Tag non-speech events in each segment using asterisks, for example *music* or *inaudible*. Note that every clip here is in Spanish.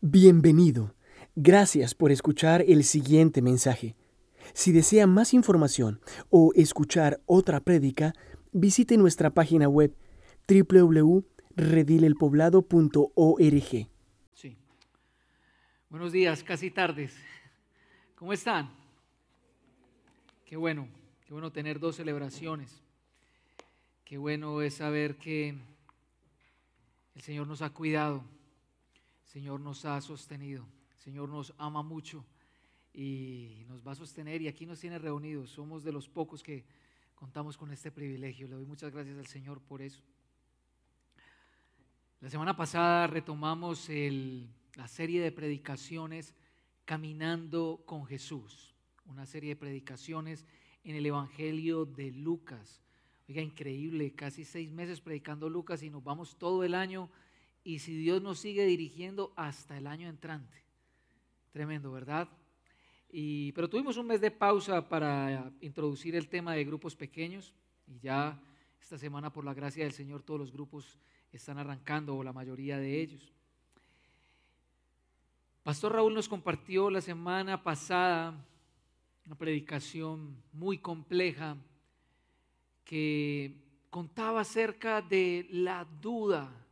Bienvenido. Gracias por escuchar el siguiente mensaje. Si desea más información o escuchar otra prédica, visite nuestra página web www.redilelpoblado.org. Buenos días, casi tardes. ¿Cómo están? Qué bueno, qué bueno tener dos celebraciones. Qué bueno es saber que el Señor nos ha cuidado, Señor nos ha sostenido, Señor nos ama mucho y nos va a sostener y aquí nos tiene reunidos. Somos de los pocos que contamos con este privilegio. Le doy muchas gracias al Señor por eso. La semana pasada retomamos la serie de predicaciones Caminando con Jesús, una serie de predicaciones en el Evangelio de Lucas. Oiga, increíble, casi seis meses predicando Lucas y nos vamos todo el año y si Dios nos sigue dirigiendo hasta el año entrante. Tremendo, ¿verdad? Y, pero tuvimos un mes de pausa para introducir el tema de grupos pequeños y ya esta semana por la gracia del Señor todos los grupos están arrancando o la mayoría de ellos. Pastor Raúl nos compartió la semana pasada una predicación muy compleja que contaba acerca de la duda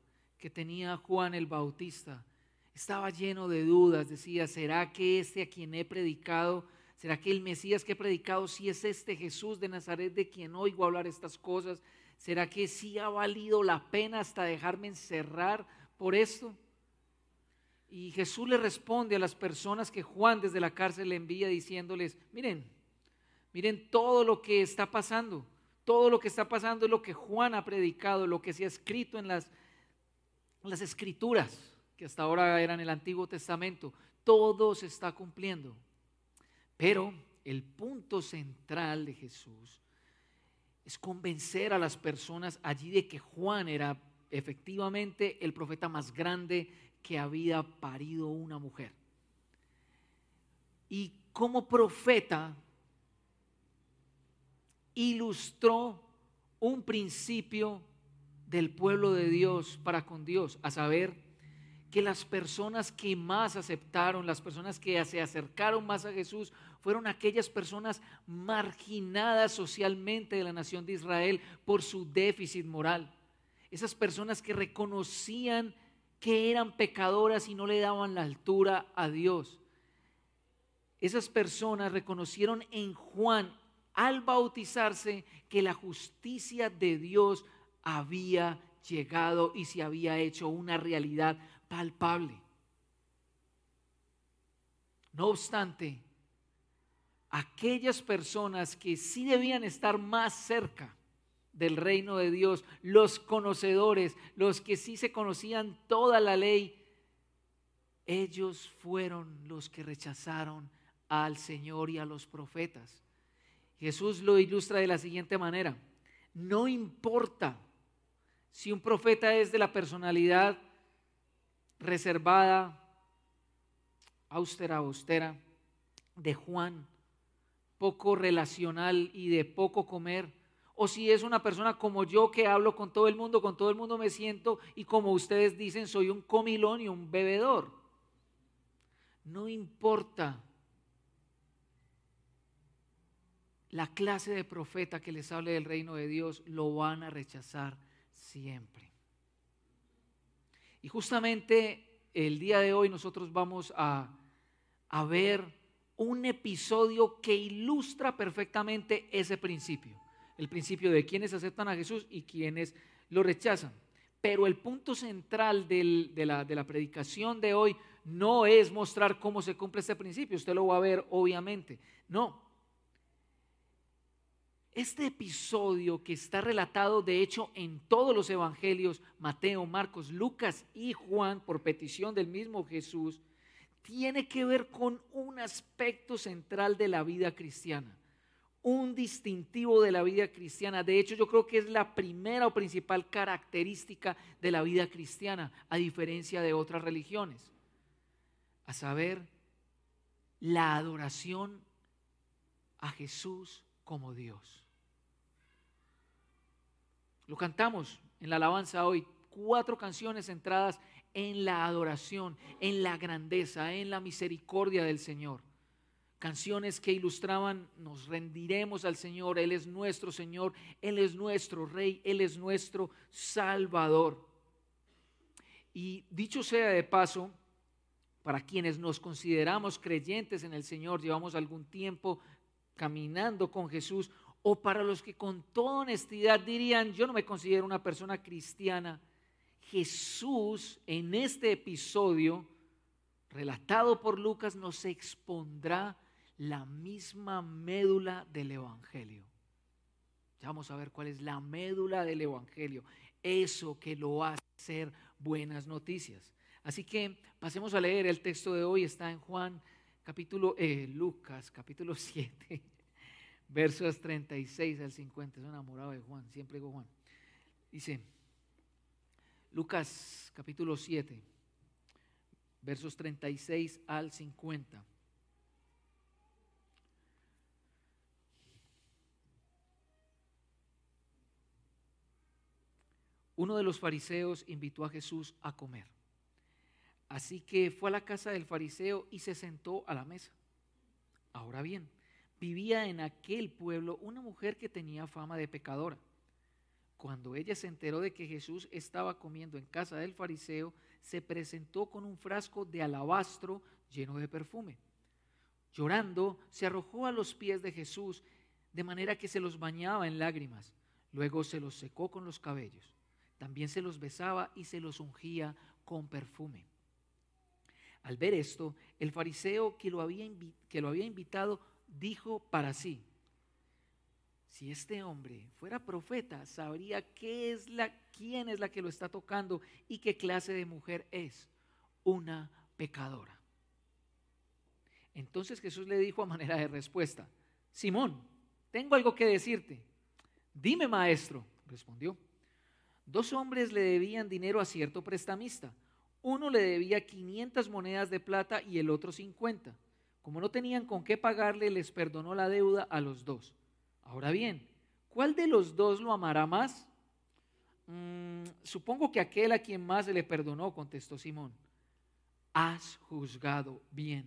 que tenía Juan el Bautista. Estaba lleno de dudas, decía, ¿será que este a quien he predicado, será que el Mesías que he predicado, si es este Jesús de Nazaret de quien oigo hablar estas cosas? ¿Será que sí ha valido la pena hasta dejarme encerrar por esto? Y Jesús le responde a las personas que Juan desde la cárcel le envía diciéndoles, miren, miren todo lo que está pasando. Todo lo que está pasando es lo que Juan ha predicado, lo que se ha escrito en las, las escrituras, que hasta ahora eran el Antiguo Testamento. Todo se está cumpliendo. Pero el punto central de Jesús es convencer a las personas allí de que Juan era efectivamente el profeta más grande que había parido una mujer. Y como profeta ilustró un principio del pueblo de Dios para con Dios, a saber que las personas que más aceptaron, las personas que se acercaron más a Jesús, fueron aquellas personas marginadas socialmente de la nación de Israel por su déficit moral. Esas personas que reconocían que eran pecadoras y no le daban la altura a Dios. Esas personas reconocieron en Juan al bautizarse que la justicia de Dios había llegado y se había hecho una realidad palpable. No obstante, aquellas personas que sí debían estar más cerca del reino de Dios, los conocedores, los que sí se conocían toda la ley, ellos fueron los que rechazaron al Señor y a los profetas. Jesús lo ilustra de la siguiente manera. No importa si un profeta es de la personalidad reservada, austera, austera, de Juan, poco relacional y de poco comer, o si es una persona como yo que hablo con todo el mundo, con todo el mundo me siento y como ustedes dicen soy un comilón y un bebedor. No importa la clase de profeta que les hable del reino de Dios, lo van a rechazar siempre. Y justamente el día de hoy nosotros vamos a, a ver un episodio que ilustra perfectamente ese principio. El principio de quienes aceptan a Jesús y quienes lo rechazan. Pero el punto central de, la, de la predicación de hoy no es mostrar cómo se cumple este principio. Usted lo va a ver obviamente. No, este episodio que está relatado de hecho en todos los evangelios, Mateo, Marcos, Lucas y Juan, por petición del mismo Jesús, tiene que ver con un aspecto central de la vida cristiana, un distintivo de la vida cristiana. De hecho, yo creo que es la primera o principal característica de la vida cristiana, a diferencia de otras religiones, a saber, la adoración a Jesús como Dios. Lo cantamos en la alabanza hoy, cuatro canciones centradas en la adoración, en la grandeza, en la misericordia del Señor. Canciones que ilustraban, nos rendiremos al Señor, Él es nuestro Señor, Él es nuestro Rey, Él es nuestro Salvador. Y dicho sea de paso, para quienes nos consideramos creyentes en el Señor, llevamos algún tiempo caminando con Jesús, o para los que con toda honestidad dirían, yo no me considero una persona cristiana, Jesús en este episodio, relatado por Lucas, nos expondrá la misma médula del Evangelio. Ya vamos a ver cuál es la médula del Evangelio, eso que lo hace ser buenas noticias. Así que pasemos a leer el texto de hoy, está en Juan capítulo, eh, Lucas capítulo *laughs* 7 versos 36 al 50. Es enamorado de Juan, siempre digo Juan. Dice, Lucas capítulo 7, versos 36 al 50. Uno de los fariseos invitó a Jesús a comer. Así que fue a la casa del fariseo y se sentó a la mesa. Ahora bien, vivía en aquel pueblo una mujer que tenía fama de pecadora. Cuando ella se enteró de que Jesús estaba comiendo en casa del fariseo, se presentó con un frasco de alabastro lleno de perfume. Llorando, se arrojó a los pies de Jesús, de manera que se los bañaba en lágrimas. Luego se los secó con los cabellos. También se los besaba y se los ungía con perfume. Al ver esto, el fariseo que lo había, que lo había invitado dijo para sí, si este hombre fuera profeta, sabría qué es la, quién es la que lo está tocando y qué clase de mujer es, una pecadora. Entonces Jesús le dijo a manera de respuesta, Simón, tengo algo que decirte. Dime, maestro, respondió. Dos hombres le debían dinero a cierto prestamista. Uno le debía 500 monedas de plata y el otro 50. Como no tenían con qué pagarle, les perdonó la deuda a los dos. Ahora bien, ¿cuál de los dos lo amará más? Mm, supongo que aquel a quien más le perdonó, contestó Simón. Has juzgado bien,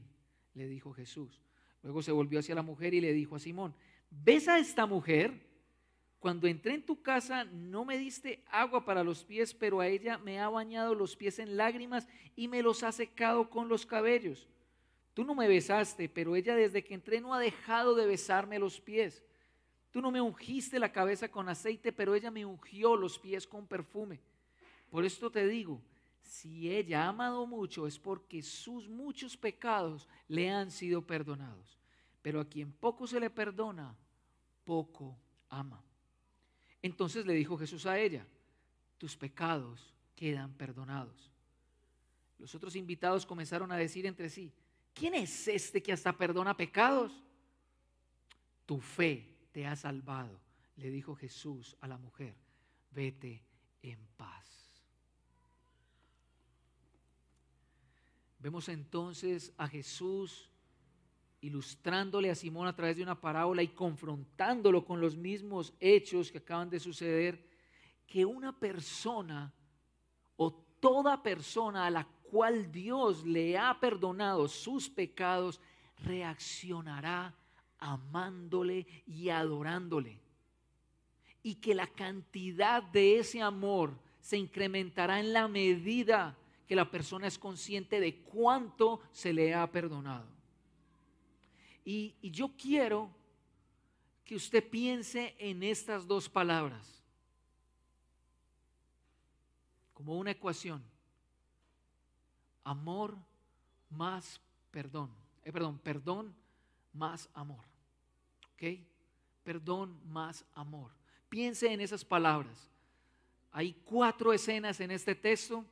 le dijo Jesús. Luego se volvió hacia la mujer y le dijo a Simón, ¿ves a esta mujer? Cuando entré en tu casa no me diste agua para los pies, pero a ella me ha bañado los pies en lágrimas y me los ha secado con los cabellos. Tú no me besaste, pero ella desde que entré no ha dejado de besarme los pies. Tú no me ungiste la cabeza con aceite, pero ella me ungió los pies con perfume. Por esto te digo, si ella ha amado mucho es porque sus muchos pecados le han sido perdonados. Pero a quien poco se le perdona, poco ama. Entonces le dijo Jesús a ella, tus pecados quedan perdonados. Los otros invitados comenzaron a decir entre sí, ¿quién es este que hasta perdona pecados? Tu fe te ha salvado, le dijo Jesús a la mujer, vete en paz. Vemos entonces a Jesús ilustrándole a Simón a través de una parábola y confrontándolo con los mismos hechos que acaban de suceder, que una persona o toda persona a la cual Dios le ha perdonado sus pecados, reaccionará amándole y adorándole. Y que la cantidad de ese amor se incrementará en la medida que la persona es consciente de cuánto se le ha perdonado. Y, y yo quiero que usted piense en estas dos palabras como una ecuación amor más perdón. Eh, perdón, perdón más amor. ¿Ok? Perdón más amor. Piense en esas palabras. Hay cuatro escenas en este texto.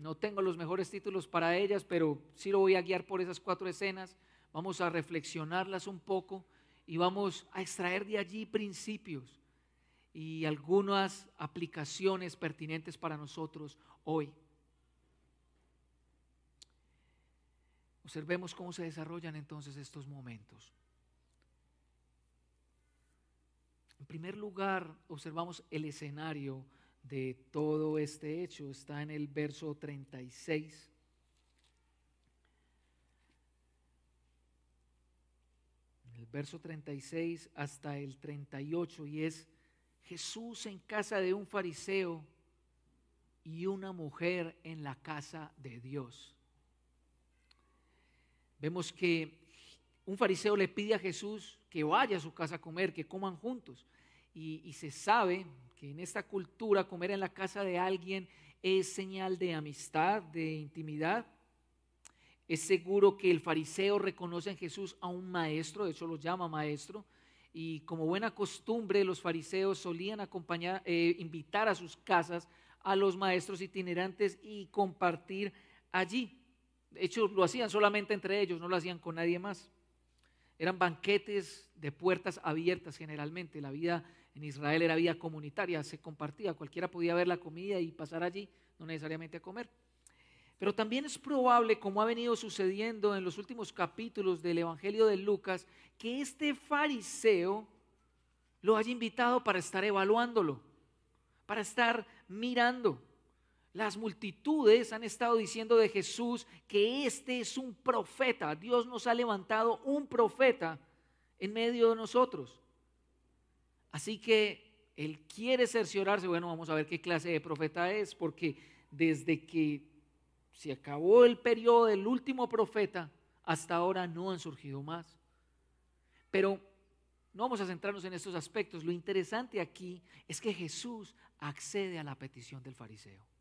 No tengo los mejores títulos para ellas, pero sí lo voy a guiar por esas cuatro escenas. Vamos a reflexionarlas un poco y vamos a extraer de allí principios y algunas aplicaciones pertinentes para nosotros hoy. Observemos cómo se desarrollan entonces estos momentos. En primer lugar, observamos el escenario de todo este hecho. Está en el verso 36. El verso 36 hasta el 38 y es Jesús en casa de un fariseo y una mujer en la casa de Dios. Vemos que un fariseo le pide a Jesús que vaya a su casa a comer, que coman juntos. Y, se sabe que en esta cultura comer en la casa de alguien es señal de amistad, de intimidad. Es seguro que el fariseo reconoce en Jesús a un maestro, de hecho lo llama maestro, y como buena costumbre los fariseos solían acompañar, eh, invitar a sus casas a los maestros itinerantes y compartir allí. De hecho, lo hacían solamente entre ellos, no lo hacían con nadie más. Eran banquetes de puertas abiertas generalmente. La vida en Israel era vida comunitaria, se compartía. Cualquiera podía ver la comida y pasar allí, no necesariamente a comer. Pero también es probable, como ha venido sucediendo en los últimos capítulos del Evangelio de Lucas, que este fariseo lo haya invitado para estar evaluándolo, para estar mirando. Las multitudes han estado diciendo de Jesús que este es un profeta. Dios nos ha levantado un profeta en medio de nosotros. Así que él quiere cerciorarse, bueno, vamos a ver qué clase de profeta es, porque desde que se acabó el periodo del último profeta, hasta ahora no han surgido más. Pero no vamos a centrarnos en estos aspectos. Lo interesante aquí es que Jesús accede a la petición del fariseo.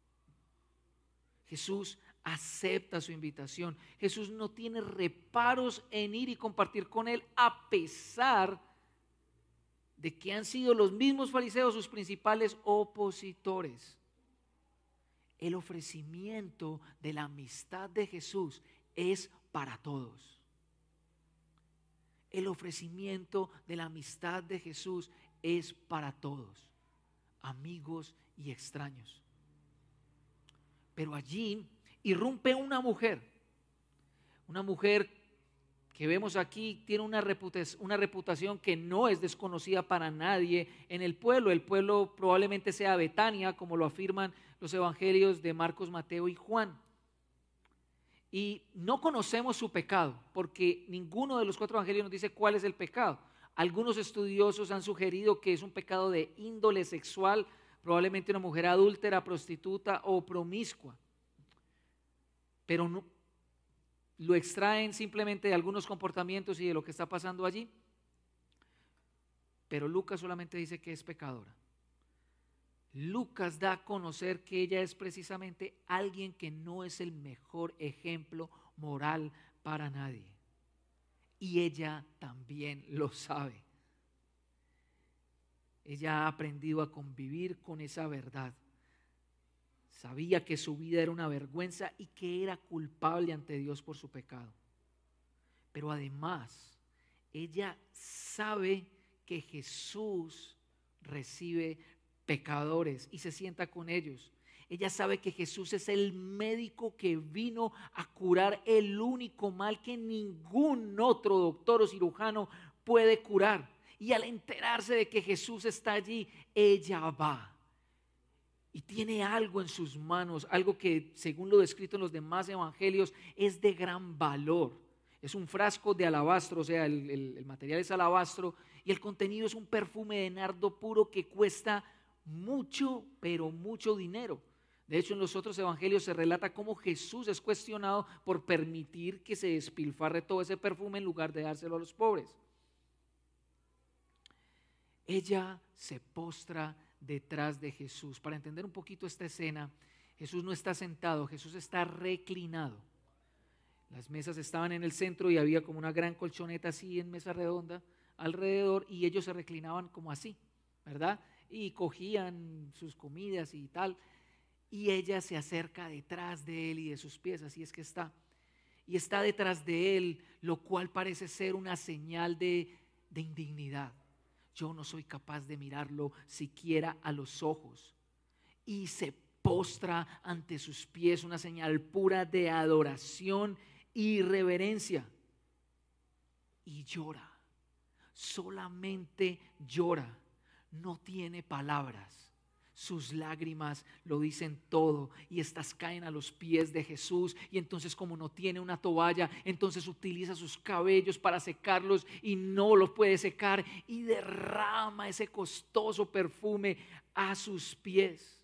Jesús acepta su invitación. Jesús no tiene reparos en ir y compartir con él a pesar de que han sido los mismos fariseos sus principales opositores. El ofrecimiento de la amistad de Jesús es para todos. El ofrecimiento de la amistad de Jesús es para todos, amigos y extraños. Pero allí irrumpe una mujer, una mujer que vemos aquí tiene una reputación, que no es desconocida para nadie en el pueblo. El pueblo probablemente sea Betania, como lo afirman los evangelios de Marcos, Mateo y Juan. Y no conocemos su pecado, porque ninguno de los cuatro evangelios nos dice cuál es el pecado. Algunos estudiosos han sugerido que es un pecado de índole sexual, probablemente una mujer adúltera, prostituta o promiscua. Pero no, lo extraen simplemente de algunos comportamientos y de lo que está pasando allí. Pero Lucas solamente dice que es pecadora. Lucas da a conocer que ella es precisamente alguien que no es el mejor ejemplo moral para nadie. Y ella también lo sabe. Ella ha aprendido a convivir con esa verdad. Sabía que su vida era una vergüenza y que era culpable ante Dios por su pecado. Pero además, ella sabe que Jesús recibe pecadores y se sienta con ellos. Ella sabe que Jesús es el médico que vino a curar el único mal que ningún otro doctor o cirujano puede curar. Y al enterarse de que Jesús está allí, ella va. Y tiene algo en sus manos, algo que según lo descrito en los demás evangelios es de gran valor. Es un frasco de alabastro, o sea, el, material es alabastro y el contenido es un perfume de nardo puro que cuesta mucho, pero mucho dinero. De hecho, en los otros evangelios se relata cómo Jesús es cuestionado por permitir que se despilfarre todo ese perfume en lugar de dárselo a los pobres. Ella se postra detrás de Jesús. Para entender un poquito esta escena, Jesús no está sentado, Jesús está reclinado. Las mesas estaban en el centro y había como una gran colchoneta así en mesa redonda alrededor y ellos se reclinaban como así, ¿verdad? Y cogían sus comidas y tal. Y ella se acerca detrás de él y de sus pies, así es que está. Y está detrás de él, lo cual parece ser una señal de, de indignidad yo no soy capaz de mirarlo siquiera a los ojos. Y se postra ante sus pies una señal pura de adoración y reverencia. Y llora, solamente llora, no tiene palabras, sus lágrimas lo dicen todo y estas caen a los pies de Jesús y entonces como no tiene una toalla, entonces utiliza sus cabellos para secarlos y no los puede secar y derrama ese costoso perfume a sus pies.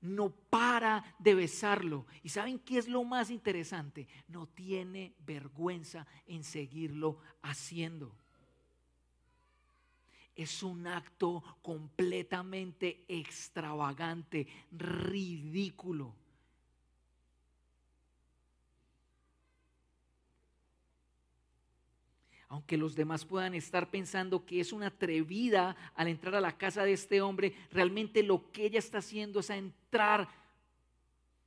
No para de besarlo. ¿Y saben qué es lo más interesante? No tiene vergüenza en seguirlo haciendo es un acto completamente extravagante, ridículo. Aunque los demás puedan estar pensando que es una atrevida al entrar a la casa de este hombre, realmente lo que ella está haciendo es entrar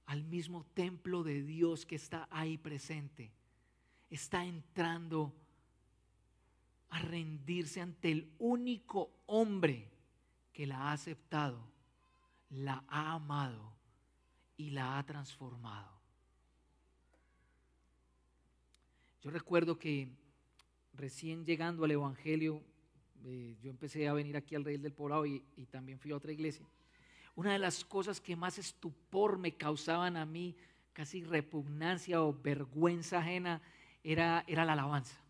al mismo templo de Dios que está ahí presente. Está entrando a rendirse ante el único hombre que la ha aceptado, la ha amado y la ha transformado. Yo recuerdo que recién llegando al Evangelio, eh, yo empecé a venir aquí al Rey del Poblado y, y también fui a otra iglesia. Una de las cosas que más estupor me causaban a mí, casi repugnancia o vergüenza ajena, era, era la alabanza.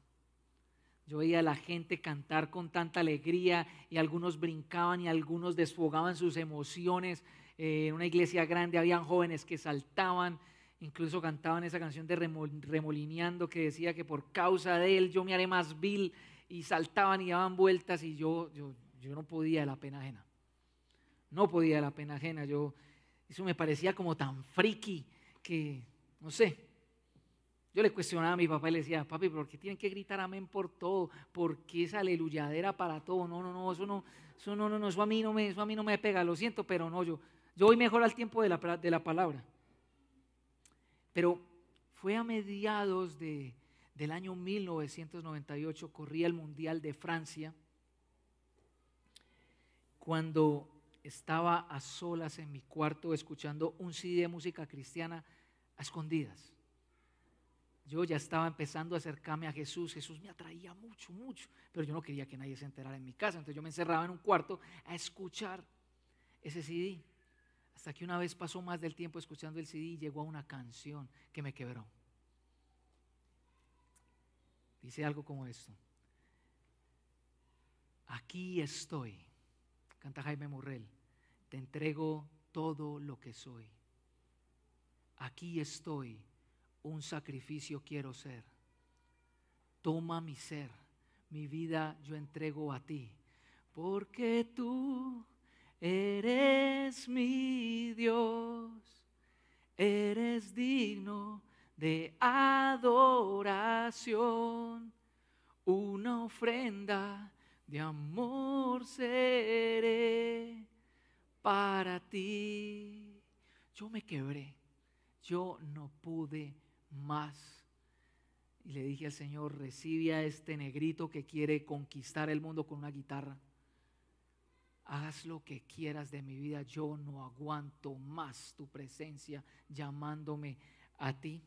Yo veía a la gente cantar con tanta alegría y algunos brincaban y algunos desfogaban sus emociones. Eh, en una iglesia grande habían jóvenes que saltaban, incluso cantaban esa canción de Remolineando que decía que por causa de él yo me haré más vil y saltaban y daban vueltas y yo, yo, yo no podía de la pena ajena. No podía de la pena ajena. Yo, eso me parecía como tan friki que, no sé, yo le cuestionaba a mi papá y le decía, papi, ¿por qué tienen que gritar amén por todo? ¿Por qué esa aleluyadera para todo? No, no, no, eso no, eso no, no, eso a mí no me, eso a mí no me pega, lo siento, pero no, yo, yo voy mejor al tiempo de la, de la palabra. Pero fue a mediados de, del año 1998, corría el Mundial de Francia, cuando estaba a solas en mi cuarto escuchando un CD de música cristiana a escondidas. Yo ya estaba empezando a acercarme a Jesús. Jesús me atraía mucho, mucho. Pero yo no quería que nadie se enterara en mi casa. Entonces yo me encerraba en un cuarto a escuchar ese CD. Hasta que una vez pasó más del tiempo escuchando el CD y llegó a una canción que me quebró. Dice algo como esto. Aquí estoy. Canta Jaime Morrell. Te entrego todo lo que soy. Aquí estoy un sacrificio quiero ser. Toma mi ser, mi vida yo entrego a ti, porque tú eres mi Dios, eres digno de adoración, una ofrenda de amor seré para ti. Yo me quebré, yo no pude más. Y le dije al Señor, recibe a este negrito que quiere conquistar el mundo con una guitarra. Haz lo que quieras de mi vida, yo no aguanto más tu presencia llamándome a ti.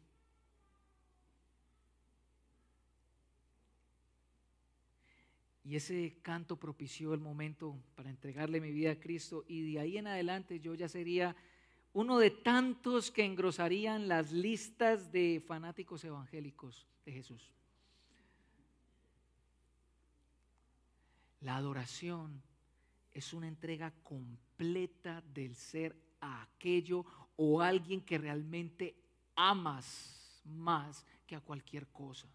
Y ese canto propició el momento para entregarle mi vida a Cristo y de ahí en adelante yo ya sería uno de tantos que engrosarían las listas de fanáticos evangélicos de Jesús. La adoración es una entrega completa del ser a aquello o alguien que realmente amas más que a cualquier cosa.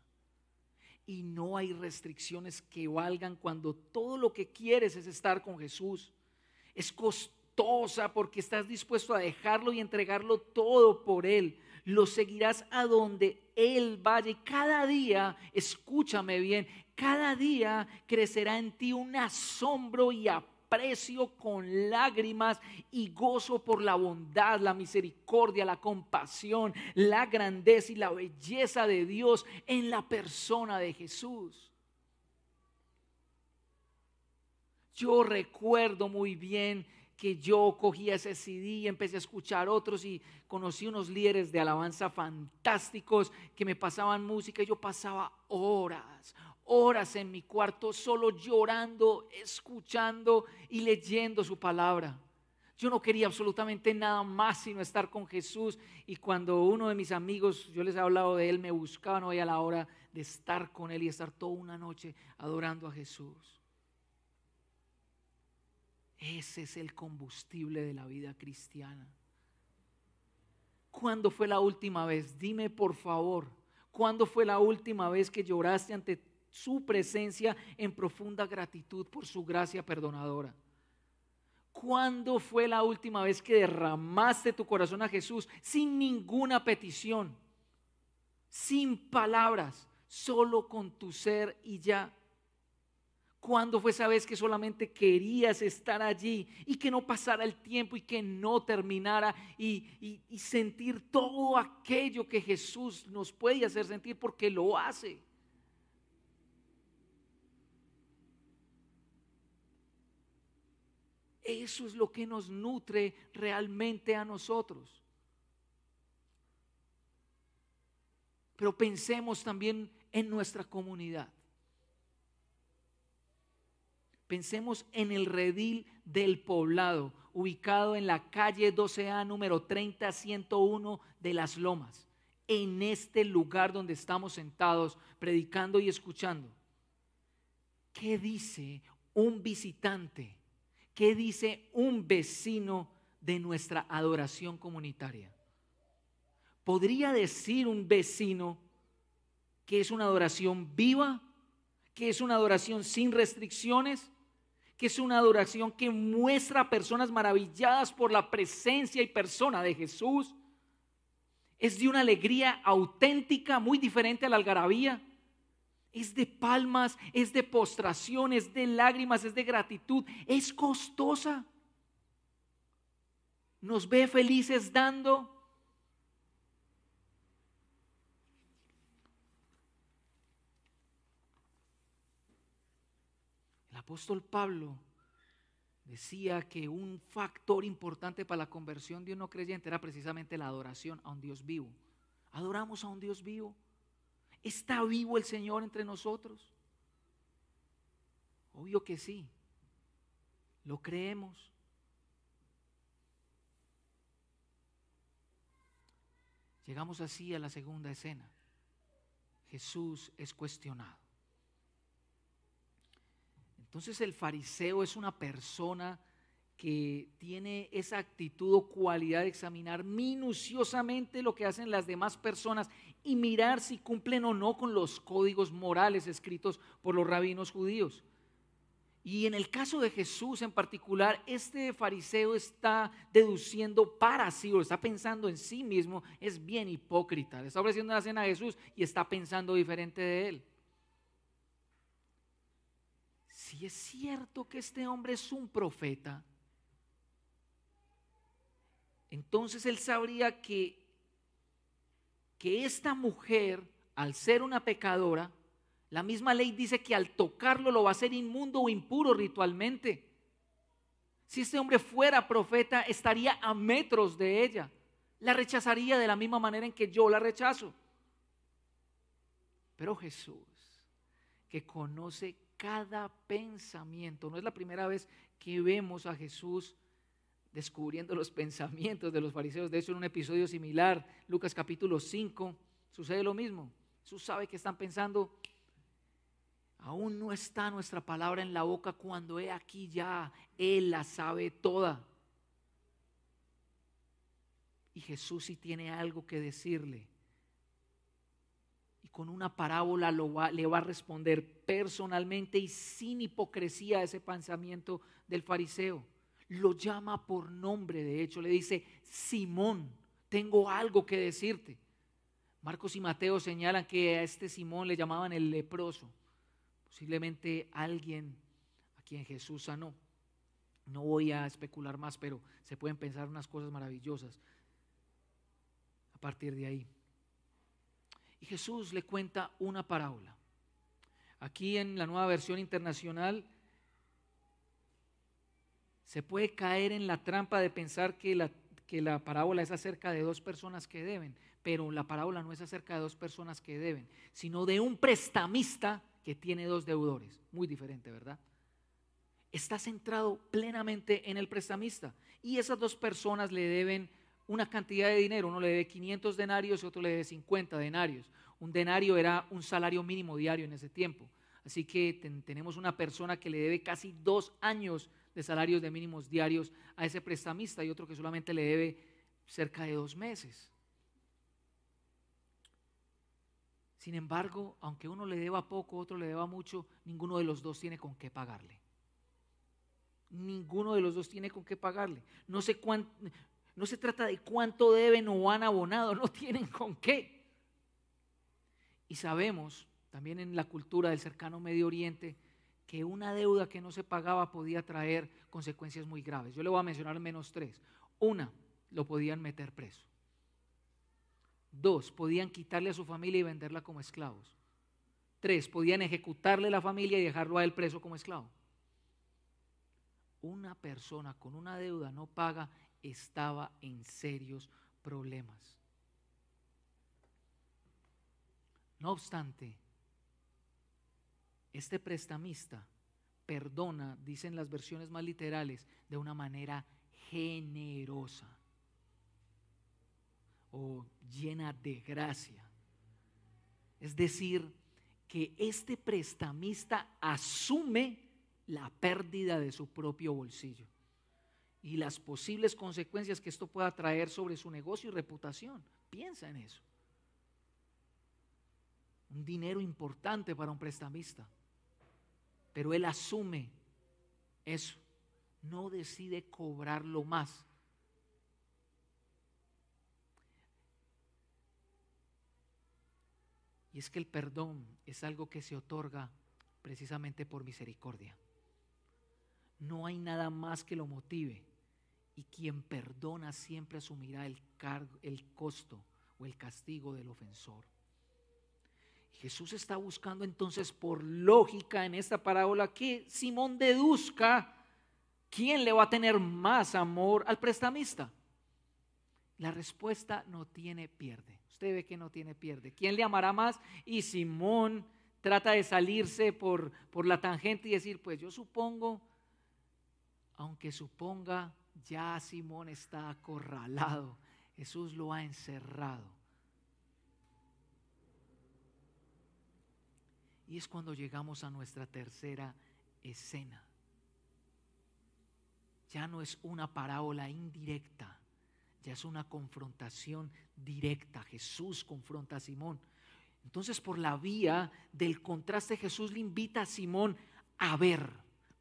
Y no hay restricciones que valgan cuando todo lo que quieres es estar con Jesús. Es costoso porque estás dispuesto a dejarlo y entregarlo todo por Él. Lo seguirás a donde Él vaya y cada día, escúchame bien, cada día crecerá en ti un asombro y aprecio con lágrimas y gozo por la bondad, la misericordia, la compasión, la grandeza y la belleza de Dios en la persona de Jesús. Yo recuerdo muy bien que yo cogía ese CD y empecé a escuchar otros y conocí unos líderes de alabanza fantásticos que me pasaban música y yo pasaba horas, horas en mi cuarto solo llorando, escuchando y leyendo su palabra. Yo no quería absolutamente nada más sino estar con Jesús. Y cuando uno de mis amigos, yo les he hablado de él, me buscaban hoy a la hora de estar con él y estar toda una noche adorando a Jesús. Ese es el combustible de la vida cristiana. ¿Cuándo fue la última vez? Dime por favor, ¿cuándo fue la última vez que lloraste ante su presencia en profunda gratitud por su gracia perdonadora? ¿Cuándo fue la última vez que derramaste tu corazón a Jesús sin ninguna petición, sin palabras, solo con tu ser y ya? ¿Cuándo fue esa vez que solamente querías estar allí y que no pasara el tiempo y que no terminara y, sentir todo aquello que Jesús nos puede hacer sentir porque lo hace? Eso es lo que nos nutre realmente a nosotros. Pero pensemos también en nuestra comunidad. Pensemos en el redil del poblado, ubicado en la calle 12A número 30101 de Las Lomas, en este lugar donde estamos sentados predicando y escuchando. ¿Qué dice un visitante ¿Qué dice un vecino de nuestra adoración comunitaria? ¿Podría decir un vecino que es una adoración viva? ¿Que es una adoración sin restricciones? ¿Que es una adoración que muestra a personas maravilladas por la presencia y persona de Jesús? ¿Es de una alegría auténtica, muy diferente a la algarabía? es de palmas, es de postración, es de lágrimas, es de gratitud, es costosa. Nos ve felices dando. Apóstol Pablo decía que un factor importante para la conversión de un no creyente era precisamente la adoración a un Dios vivo. Adoramos a un Dios vivo. ¿Está vivo el Señor entre nosotros? Obvio que sí. Lo creemos. Llegamos así a la segunda escena. Jesús es cuestionado. Entonces el fariseo es una persona que tiene esa actitud o cualidad de examinar minuciosamente lo que hacen las demás personas y mirar si cumplen o no con los códigos morales escritos por los rabinos judíos. Y en el caso de Jesús en particular, este fariseo está deduciendo para sí o está pensando en sí mismo, es bien hipócrita. Le está ofreciendo la cena a Jesús y está pensando diferente de él. Si es cierto que este hombre es un profeta, entonces él sabría que que esta mujer, al ser una pecadora, la misma ley dice que al tocarlo lo va a hacer inmundo o impuro ritualmente. Si este hombre fuera profeta, estaría a metros de ella. La rechazaría de la misma manera en que yo la rechazo. Pero Jesús, que conoce cada pensamiento, no es la primera vez que vemos a Jesús descubriendo los *laughs* pensamientos de los fariseos. De hecho, en un episodio similar, Lucas capítulo 5, sucede lo mismo. Jesús sabe que están pensando, aún no está nuestra palabra en la boca cuando he aquí ya, Él la sabe toda. Y Jesús sí tiene algo que decirle. Con una parábola lo le va a responder personalmente y sin hipocresía a ese pensamiento del fariseo lo llama por nombre, de hecho, le dice, Simón, tengo algo que decirte. Marcos y Mateo señalan que a este Simón le llamaban el leproso, posiblemente alguien a quien Jesús sanó. No voy a especular más, pero se pueden pensar unas cosas maravillosas a partir de ahí. Y Jesús le cuenta una parábola. Aquí en la nueva versión internacional se puede caer en la trampa de pensar que la, que la parábola es acerca de dos personas que deben, pero la parábola no es acerca de dos personas que deben, sino de un prestamista que tiene dos deudores. Muy diferente, ¿verdad? está centrado plenamente en el prestamista. Y esas dos personas le deben una cantidad de dinero. Uno le debe 500 denarios y otro le debe 50 denarios. Un denario era un salario mínimo diario en ese tiempo. Así que tenemos una persona que le debe casi dos años de salarios de mínimos diarios a ese prestamista y otro que solamente le debe cerca de dos meses. Sin embargo, aunque uno le deba poco, otro le deba mucho, ninguno de los dos tiene con qué pagarle. Ninguno de los dos tiene con qué pagarle. No sé cuánto, no se trata de cuánto deben o han abonado, no tienen con qué. Y sabemos, también en la cultura del cercano Medio Oriente, que una deuda que no se pagaba podía traer consecuencias muy graves. Yo le voy a mencionar menos tres. Una, lo podían meter preso. Dos, podían quitarle a su familia y venderla como esclavos. Tres, podían ejecutarle la familia y dejarlo a él preso como esclavo. Una persona con una deuda no paga estaba en serios problemas. No obstante, este prestamista perdona, dicen las versiones más literales, de una manera generosa o llena de gracia. Es decir, que este prestamista asume la pérdida de su propio bolsillo y las posibles consecuencias que esto pueda traer sobre su negocio y reputación. Piensa en eso. Un dinero importante para un prestamista. Pero él asume eso. No decide cobrarlo más. Y es que el perdón es algo que se otorga precisamente por misericordia. No hay nada más que lo motive. Y quien perdona siempre asumirá el, cargo, el costo o el castigo del ofensor. Jesús está buscando entonces por lógica en esta parábola que Simón deduzca quién le va a tener más amor al prestamista. La respuesta no tiene pierde. Usted ve que no tiene pierde. ¿Quién le amará más? Y Simón trata de salirse por, por la tangente y decir, pues yo supongo, aunque suponga, ya Simón está acorralado. Jesús lo ha encerrado. Y es cuando llegamos a nuestra tercera escena. Ya no es una parábola indirecta, ya es una confrontación directa. Jesús confronta a Simón. Entonces por la vía del contraste Jesús le invita a Simón a ver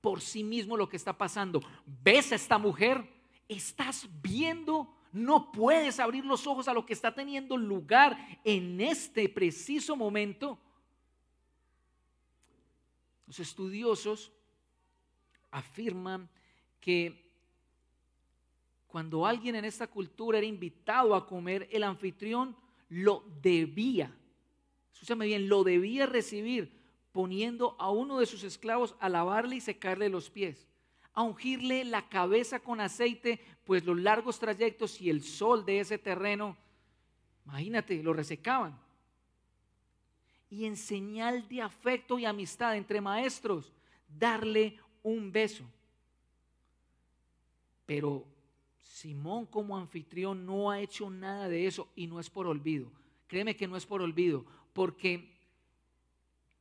por sí mismo lo que está pasando. ¿Ves a esta mujer? ¿Estás viendo? No puedes abrir los ojos a lo que está teniendo lugar en este preciso momento. Los estudiosos afirman que cuando alguien en esta cultura era invitado a comer, el anfitrión lo debía, escúchame bien, lo debía recibir poniendo a uno de sus esclavos a lavarle y secarle los pies, a ungirle la cabeza con aceite, pues los largos trayectos y el sol de ese terreno, imagínate, lo resecaban y en señal de afecto y amistad entre maestros, darle un beso. Pero Simón como anfitrión no ha hecho nada de eso y no es por olvido. Créeme que no es por olvido, porque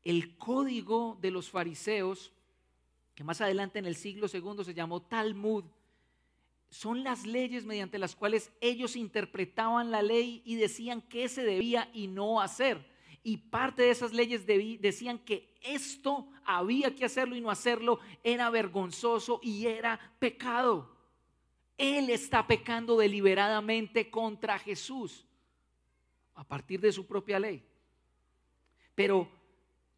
el código de los fariseos, que más adelante en el siglo segundo se llamó Talmud, son las leyes mediante las cuales ellos interpretaban la ley y decían qué se debía y no hacer. Y parte de esas leyes decían que esto había que hacerlo y no hacerlo era vergonzoso y era pecado. Él está pecando deliberadamente contra Jesús a partir de su propia ley. Pero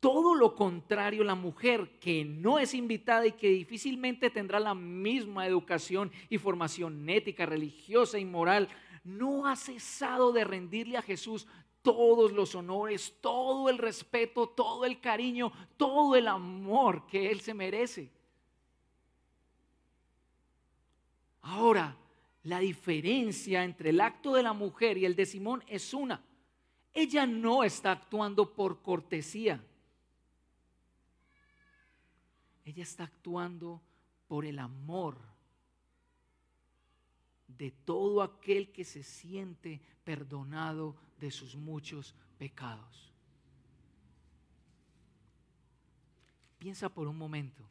todo lo contrario, la mujer que no es invitada y que difícilmente tendrá la misma educación y formación ética, religiosa y moral, no ha cesado de rendirle a Jesús todos los honores, todo el respeto, todo el cariño, todo el amor que Él se merece. Ahora, la diferencia entre el acto de la mujer y el de Simón es una. Ella no está actuando por cortesía. Ella está actuando por el amor de todo aquel que se siente perdonado de sus muchos pecados. Piensa por un momento.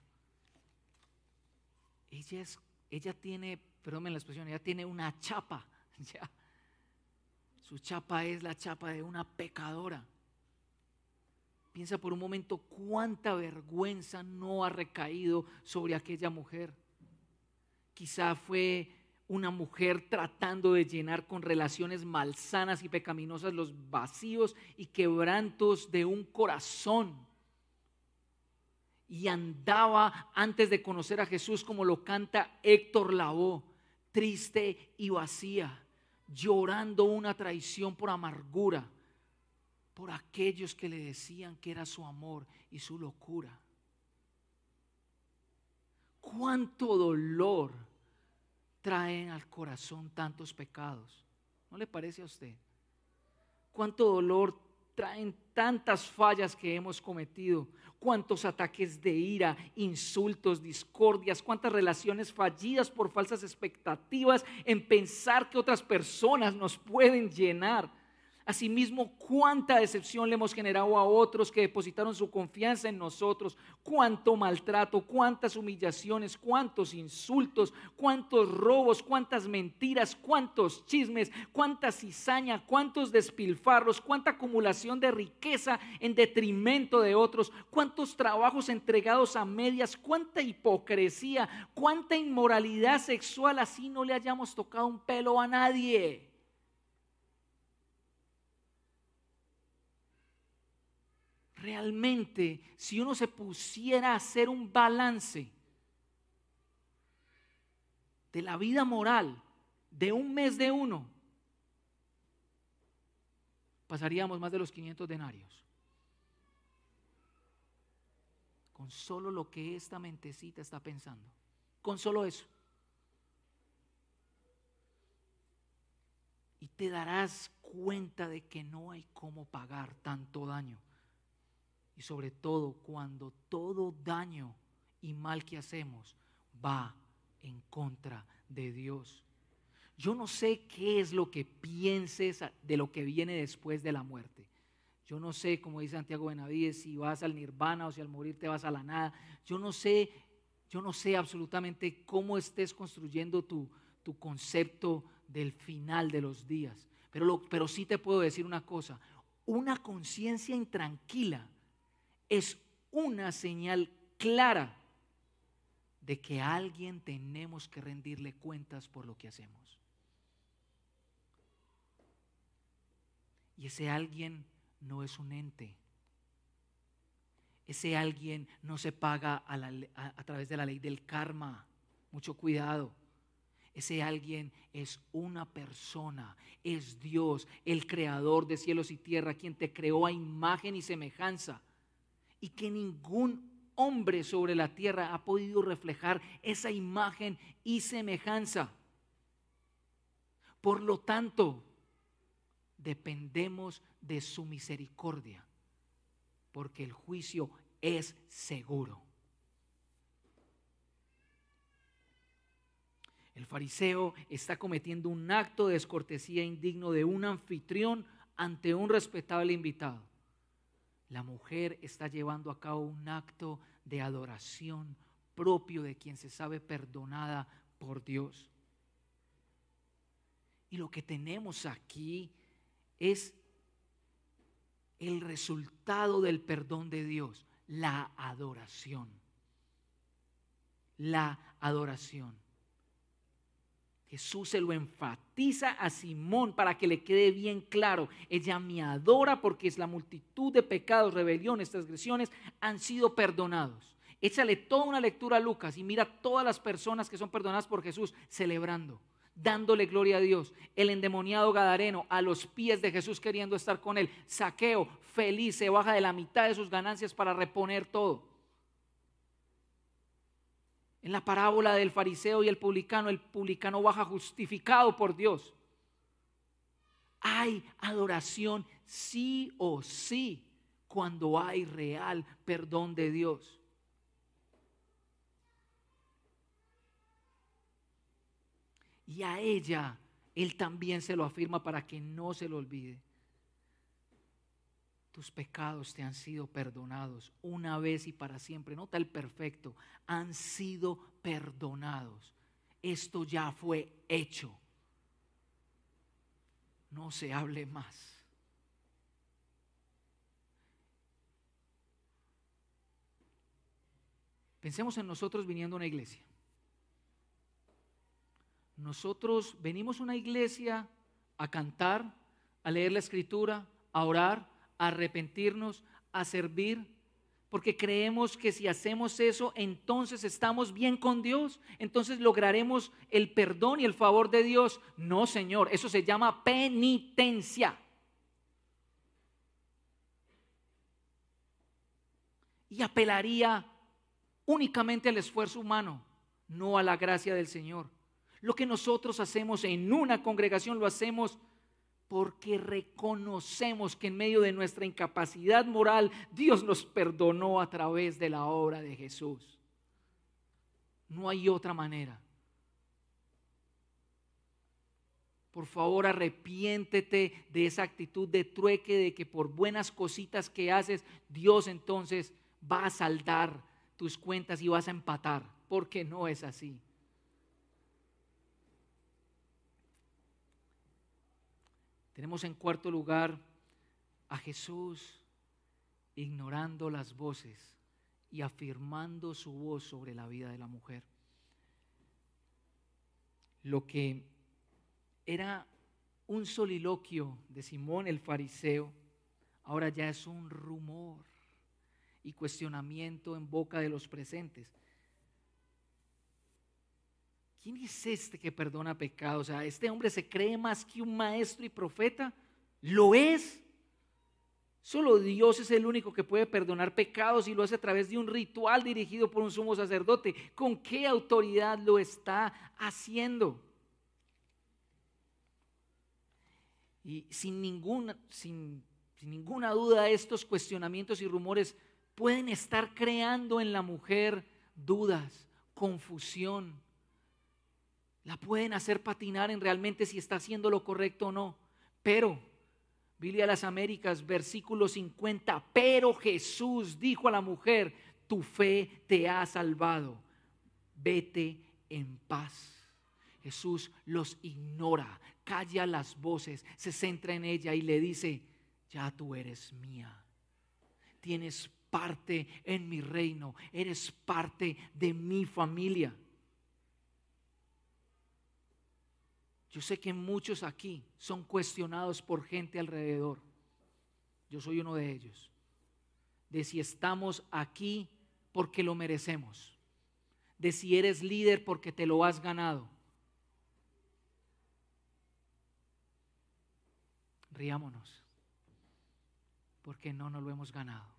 Ella, es, ella tiene, perdónme la expresión, ella tiene una chapa. *laughs* Ya. Su chapa es la chapa de una pecadora. Piensa por un momento cuánta vergüenza no ha recaído sobre aquella mujer. Quizá fue una mujer tratando de llenar con relaciones malsanas y pecaminosas los vacíos y quebrantos de un corazón. Y andaba antes de conocer a Jesús como lo canta Héctor Lavoe, triste y vacía, llorando una traición por amargura, por aquellos que le decían que era su amor y su locura. Cuánto dolor traen al corazón tantos pecados. ¿No le parece a usted? Cuánto dolor traen tantas fallas que hemos cometido, cuántos ataques de ira, insultos, discordias, cuántas relaciones fallidas por falsas expectativas en pensar que otras personas nos pueden llenar Asimismo, cuánta decepción le hemos generado a otros que depositaron su confianza en nosotros, cuánto maltrato, cuántas humillaciones, cuántos insultos, cuántos robos, cuántas mentiras, cuántos chismes, cuánta cizaña, cuántos despilfarros, cuánta acumulación de riqueza en detrimento de otros, cuántos trabajos entregados a medias, cuánta hipocresía, cuánta inmoralidad sexual, así no le hayamos tocado un pelo a nadie. Realmente, si uno se pusiera a hacer un balance de la vida moral de un mes de uno, pasaríamos más de los 500 denarios. Con solo lo que esta mentecita está pensando. Con solo eso. Y te darás cuenta de que no hay cómo pagar tanto daño sobre todo cuando todo daño y mal que hacemos va en contra de Dios. Yo no sé qué es lo que pienses de lo que viene después de la muerte. Yo no sé, como dice Santiago Benavides, si vas al nirvana o si al morir te vas a la nada. Yo no sé, yo no sé absolutamente cómo estés construyendo tu, tu concepto del final de los días. Pero, lo, pero sí te puedo decir una cosa, una conciencia intranquila es una señal clara de que a alguien tenemos que rendirle cuentas por lo que hacemos. Y ese alguien no es un ente. Ese alguien no se paga a, través de la ley del karma. Mucho cuidado. Ese alguien es una persona, es Dios, el creador de cielos y tierra, quien te creó a imagen y semejanza y que ningún hombre sobre la tierra ha podido reflejar esa imagen y semejanza. Por lo tanto, dependemos de su misericordia, porque el juicio es seguro. El fariseo está cometiendo un acto de descortesía indigno de un anfitrión ante un respetable invitado la mujer está llevando a cabo un acto de adoración propio de quien se sabe perdonada por Dios. Y lo que tenemos aquí es el resultado del perdón de Dios, la adoración. La adoración. Jesús se lo enfatiza a Simón para que le quede bien claro. Ella me adora porque es la multitud de pecados, rebeliones, transgresiones han sido perdonados. Échale toda una lectura a Lucas y mira todas las personas que son perdonadas por Jesús celebrando, dándole gloria a Dios. El endemoniado Gadareno a los pies de Jesús queriendo estar con él. Saqueo, feliz, se baja de la mitad de sus ganancias para reponer todo. En la parábola del fariseo y el publicano, el publicano baja justificado por Dios. Hay adoración sí o sí cuando hay real perdón de Dios. Y a ella Él también se lo afirma para que no se lo olvide. Tus pecados te han sido perdonados una vez y para siempre. Nota el perfecto. Han sido perdonados. Esto ya fue hecho. No se hable más. Pensemos en nosotros viniendo a una iglesia. Nosotros venimos a una iglesia a cantar, a leer la escritura, a orar, arrepentirnos, a servir, porque creemos que si hacemos eso, entonces estamos bien con Dios, entonces lograremos el perdón y el favor de Dios. No, Señor, eso se llama penitencia. Y apelaría únicamente al esfuerzo humano, no a la gracia del Señor. Lo que nosotros hacemos en una congregación lo hacemos porque reconocemos que en medio de nuestra incapacidad moral Dios nos perdonó a través de la obra de Jesús. No hay otra manera. Por favor, arrepiéntete de esa actitud de trueque de que por buenas cositas que haces, Dios entonces va a saldar tus cuentas y vas a empatar, porque no es así. Tenemos en cuarto lugar a Jesús ignorando las voces y afirmando su voz sobre la vida de la mujer. Lo que era un soliloquio de Simón el fariseo, ahora ya es un rumor y cuestionamiento en boca de los presentes. ¿Quién es este que perdona pecados? O sea, este hombre se cree más que un maestro y profeta. ¿Lo es? Solo Dios es el único que puede perdonar pecados y lo hace a través de un ritual dirigido por un sumo sacerdote. ¿Con qué autoridad lo está haciendo? Y sin ninguna, sin, sin ninguna duda estos cuestionamientos y rumores pueden estar creando en la mujer dudas, confusión, la pueden hacer patinar en realmente si está haciendo lo correcto o no. Pero, Biblia de las Américas, versículo 50, pero Jesús dijo a la mujer, tu fe te ha salvado, vete en paz. Jesús los ignora, calla las voces, se centra en ella y le dice, ya tú eres mía. Tienes parte en mi reino, eres parte de mi familia. Yo sé que muchos aquí son cuestionados por gente alrededor. Yo soy uno de ellos. De si estamos aquí porque lo merecemos. De si eres líder porque te lo has ganado. Riámonos. Porque no nos lo hemos ganado.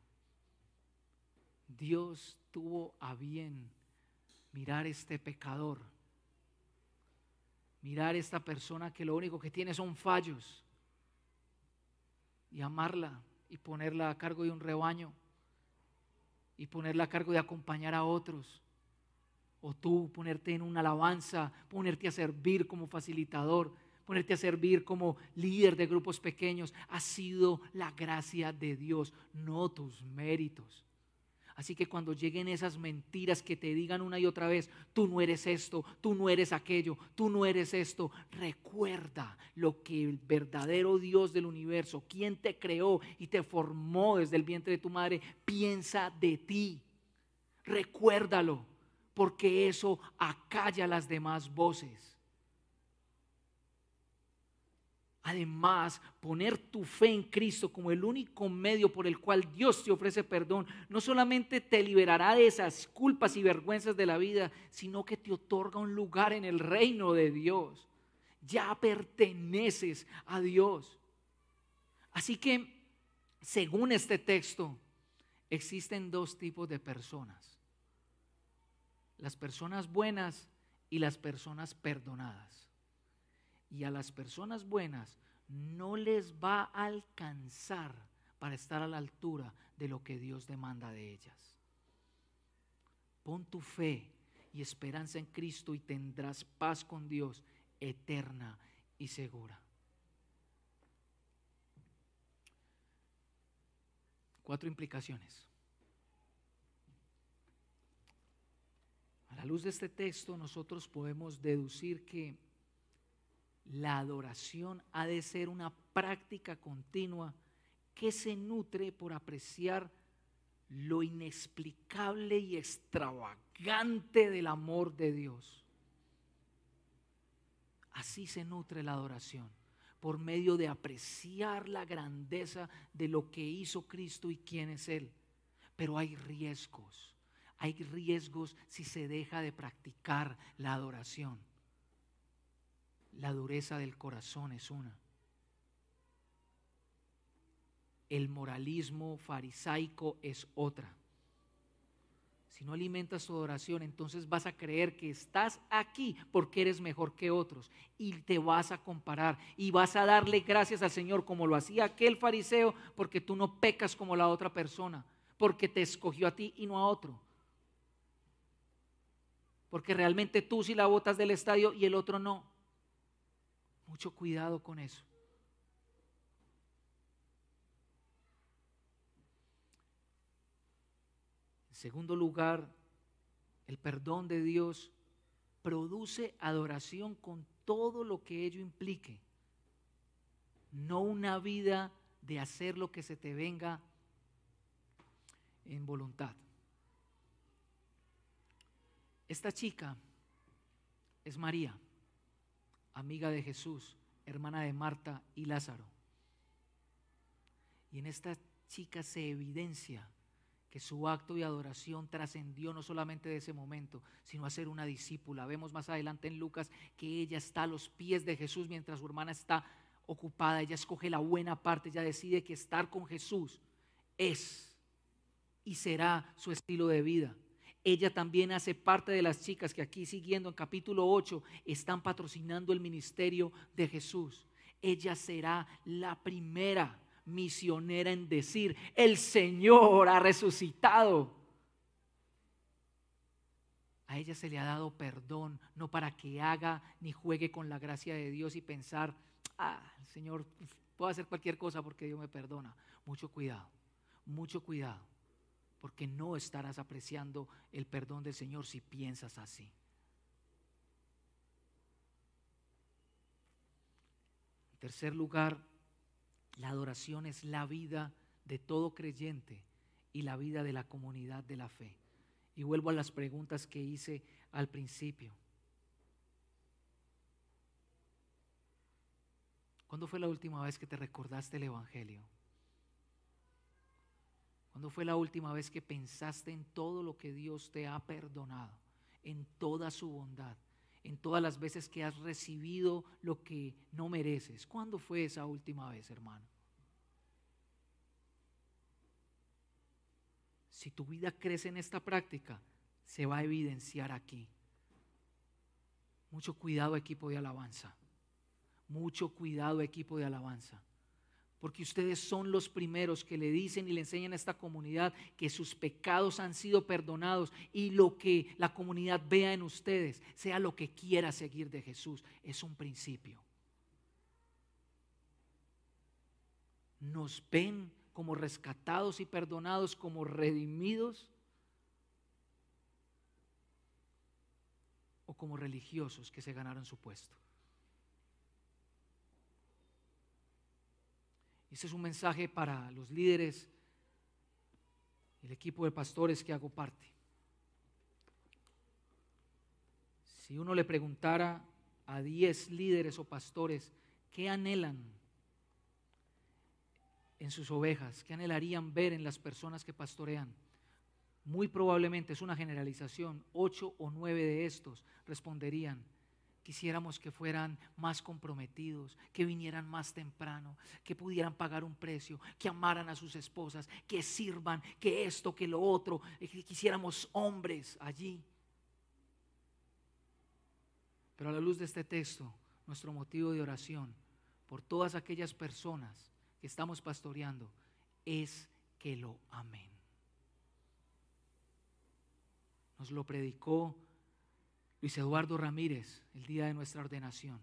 Dios tuvo a bien mirar este pecador mirar a esta persona que lo único que tiene son fallos y amarla y ponerla a cargo de un rebaño y ponerla a cargo de acompañar a otros. O tú ponerte en una alabanza, ponerte a servir como facilitador, ponerte a servir como líder de grupos pequeños. Ha sido la gracia de Dios, no tus méritos. Así que cuando lleguen esas mentiras que te digan una y otra vez, tú no eres esto, tú no eres aquello, tú no eres esto, recuerda lo que el verdadero Dios del universo, quien te creó y te formó desde el vientre de tu madre, piensa de ti. Recuérdalo, porque eso acalla las demás voces. Además, poner tu fe en Cristo como el único medio por el cual Dios te ofrece perdón, no solamente te liberará de esas culpas y vergüenzas de la vida, sino que te otorga un lugar en el reino de Dios. Ya perteneces a Dios. Así que, según este texto, existen dos tipos de personas. Las personas buenas y las personas perdonadas y a las personas buenas no les va a alcanzar para estar a la altura de lo que Dios demanda de ellas. Pon tu fe y esperanza en Cristo y tendrás paz con Dios eterna y segura. Cuatro implicaciones. A la luz de este texto nosotros podemos deducir que la adoración ha de ser una práctica continua que se nutre por apreciar lo inexplicable y extravagante del amor de Dios. Así se nutre la adoración, por medio de apreciar la grandeza de lo que hizo Cristo y quién es Él. Pero hay riesgos, hay riesgos si se deja de practicar la adoración. La dureza del corazón es una. El moralismo farisaico es otra. Si no alimentas tu adoración, entonces vas a creer que estás aquí porque eres mejor que otros y te vas a comparar y vas a darle gracias al Señor como lo hacía aquel fariseo porque tú no pecas como la otra persona, porque te escogió a ti y no a otro. Porque realmente tú sí la botas del estadio y el otro no. Mucho cuidado con eso. En segundo lugar, el perdón de Dios produce adoración con todo lo que ello implique, no una vida de hacer lo que se te venga en voluntad. Esta chica es María amiga de Jesús, hermana de Marta y Lázaro. Y en esta chica se evidencia que su acto de adoración trascendió no solamente de ese momento, sino a ser una discípula. Vemos más adelante en Lucas que ella está a los pies de Jesús mientras su hermana está ocupada. Ella escoge la buena parte, ella decide que estar con Jesús es y será su estilo de vida ella también hace parte de las chicas que aquí siguiendo en capítulo 8 están patrocinando el ministerio de Jesús. Ella será la primera misionera en decir, el Señor ha resucitado. A ella se le ha dado perdón, no para que haga ni juegue con la gracia de Dios y pensar, ah, el Señor, puedo hacer cualquier cosa porque Dios me perdona. Mucho cuidado, mucho cuidado porque no estarás apreciando el perdón del Señor si piensas así. En tercer lugar, la adoración es la vida de todo creyente y la vida de la comunidad de la fe. Y vuelvo a las preguntas que hice al principio. ¿Cuándo fue la última vez que te recordaste el Evangelio? ¿Cuándo fue la última vez que pensaste en todo lo que Dios te ha perdonado? En toda su bondad, en todas las veces que has recibido lo que no mereces. ¿Cuándo fue esa última vez, hermano? Si tu vida crece en esta práctica, se va a evidenciar aquí. Mucho cuidado equipo de alabanza. Mucho cuidado equipo de alabanza porque ustedes son los primeros que le dicen y le enseñan a esta comunidad que sus pecados han sido perdonados y lo que la comunidad vea en ustedes, sea lo que quiera seguir de Jesús, es un principio. Nos ven como rescatados y perdonados, como redimidos o como religiosos que se ganaron su puesto. Ese es un mensaje para los líderes, el equipo de pastores que hago parte. Si uno le preguntara a 10 líderes o pastores qué anhelan en sus ovejas, qué anhelarían ver en las personas que pastorean, muy probablemente es una generalización, ocho o nueve de estos responderían, Quisiéramos que fueran más comprometidos, que vinieran más temprano, que pudieran pagar un precio, que amaran a sus esposas, que sirvan, que esto, que lo otro, quisiéramos hombres allí. Pero a la luz de este texto, nuestro motivo de oración por todas aquellas personas que estamos pastoreando es que lo amen. Nos lo predicó Luis Eduardo Ramírez el día de nuestra ordenación.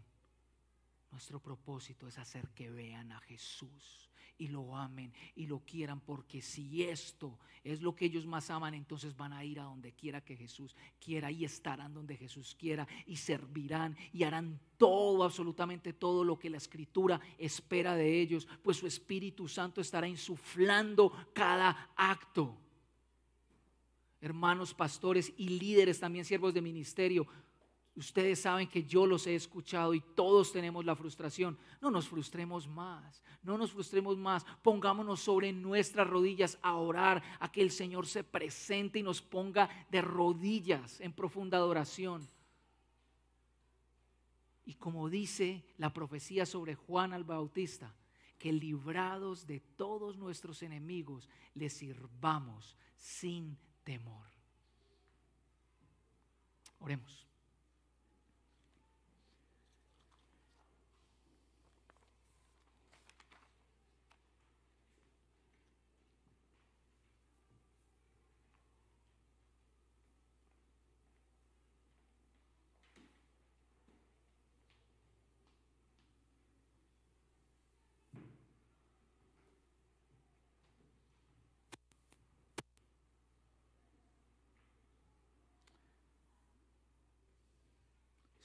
Nuestro propósito es hacer que vean a Jesús y lo amen y lo quieran, porque si esto es lo que ellos más aman, entonces van a ir a donde quiera que Jesús quiera y estarán donde Jesús quiera y servirán y harán todo, absolutamente todo lo que la Escritura espera de ellos, pues su Espíritu Santo estará insuflando cada acto. Hermanos, pastores y líderes, también siervos de ministerio, Ustedes saben que yo los he escuchado y todos tenemos la frustración. No nos frustremos más, no nos frustremos más. Pongámonos sobre nuestras rodillas a orar, a que el Señor se presente y nos ponga de rodillas en profunda adoración. Y como dice la profecía sobre Juan el Bautista, que librados de todos nuestros enemigos, les sirvamos sin temor. Oremos.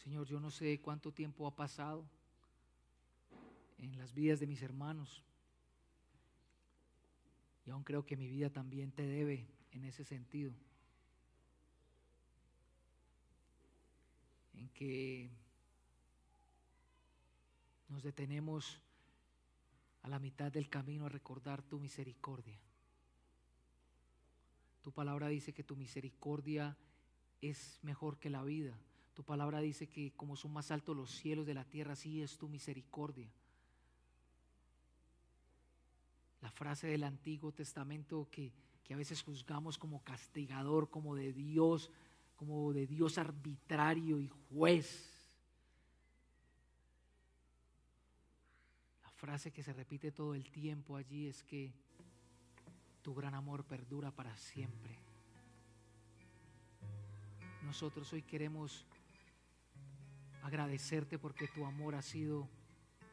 Señor, yo no sé cuánto tiempo ha pasado en las vidas de mis hermanos. Y aún creo que mi vida también te debe en ese sentido. En que nos detenemos a la mitad del camino a recordar tu misericordia. Tu palabra dice que tu misericordia es mejor que la vida. Tu palabra dice que como son más altos los cielos de la tierra, así es tu misericordia. La frase del Antiguo Testamento que, que a veces juzgamos como castigador, como de Dios, como de Dios arbitrario y juez. La frase que se repite todo el tiempo allí es que tu gran amor perdura para siempre. Nosotros hoy queremos agradecerte porque tu amor ha sido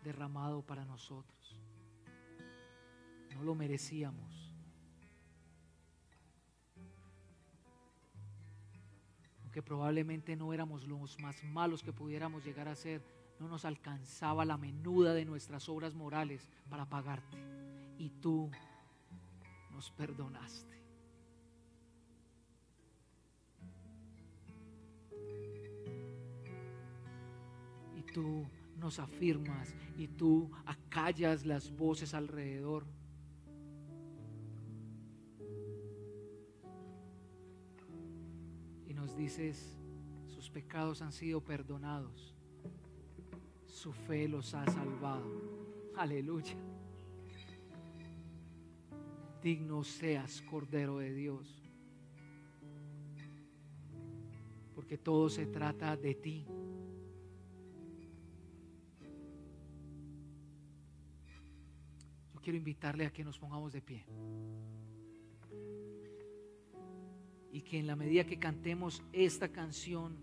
derramado para nosotros. No lo merecíamos. Aunque probablemente no éramos los más malos que pudiéramos llegar a ser, no nos alcanzaba la menuda de nuestras obras morales para pagarte. Y tú nos perdonaste. Tú nos afirmas y tú acallas las voces alrededor. Y nos dices, sus pecados han sido perdonados, su fe los ha salvado. Aleluya. Digno seas, Cordero de Dios, porque todo se trata de ti. Quiero invitarle a que nos pongamos de pie. Y que en la medida que cantemos esta canción,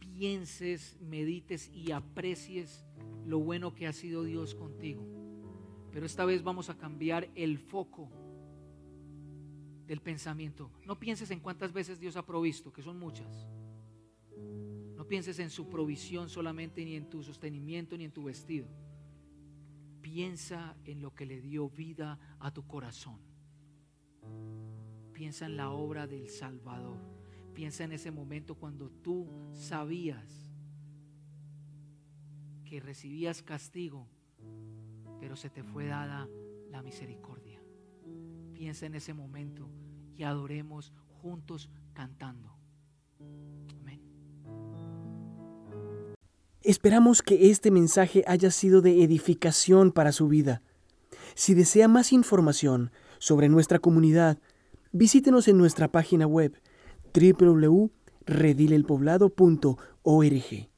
pienses, medites y aprecies lo bueno que ha sido Dios contigo. Pero esta vez vamos a cambiar el foco del pensamiento. No pienses en cuántas veces Dios ha provisto, que son muchas. No pienses en su provisión solamente, ni en tu sostenimiento, ni en tu vestido Piensa en lo que le dio vida a tu corazón. Piensa en la obra del Salvador. Piensa en ese momento cuando tú sabías que recibías castigo, pero se te fue dada la misericordia. Piensa en ese momento y adoremos juntos cantando. Esperamos que este mensaje haya sido de edificación para su vida. Si desea más información sobre nuestra comunidad, visítenos en nuestra página web www.redilelpoblado.org.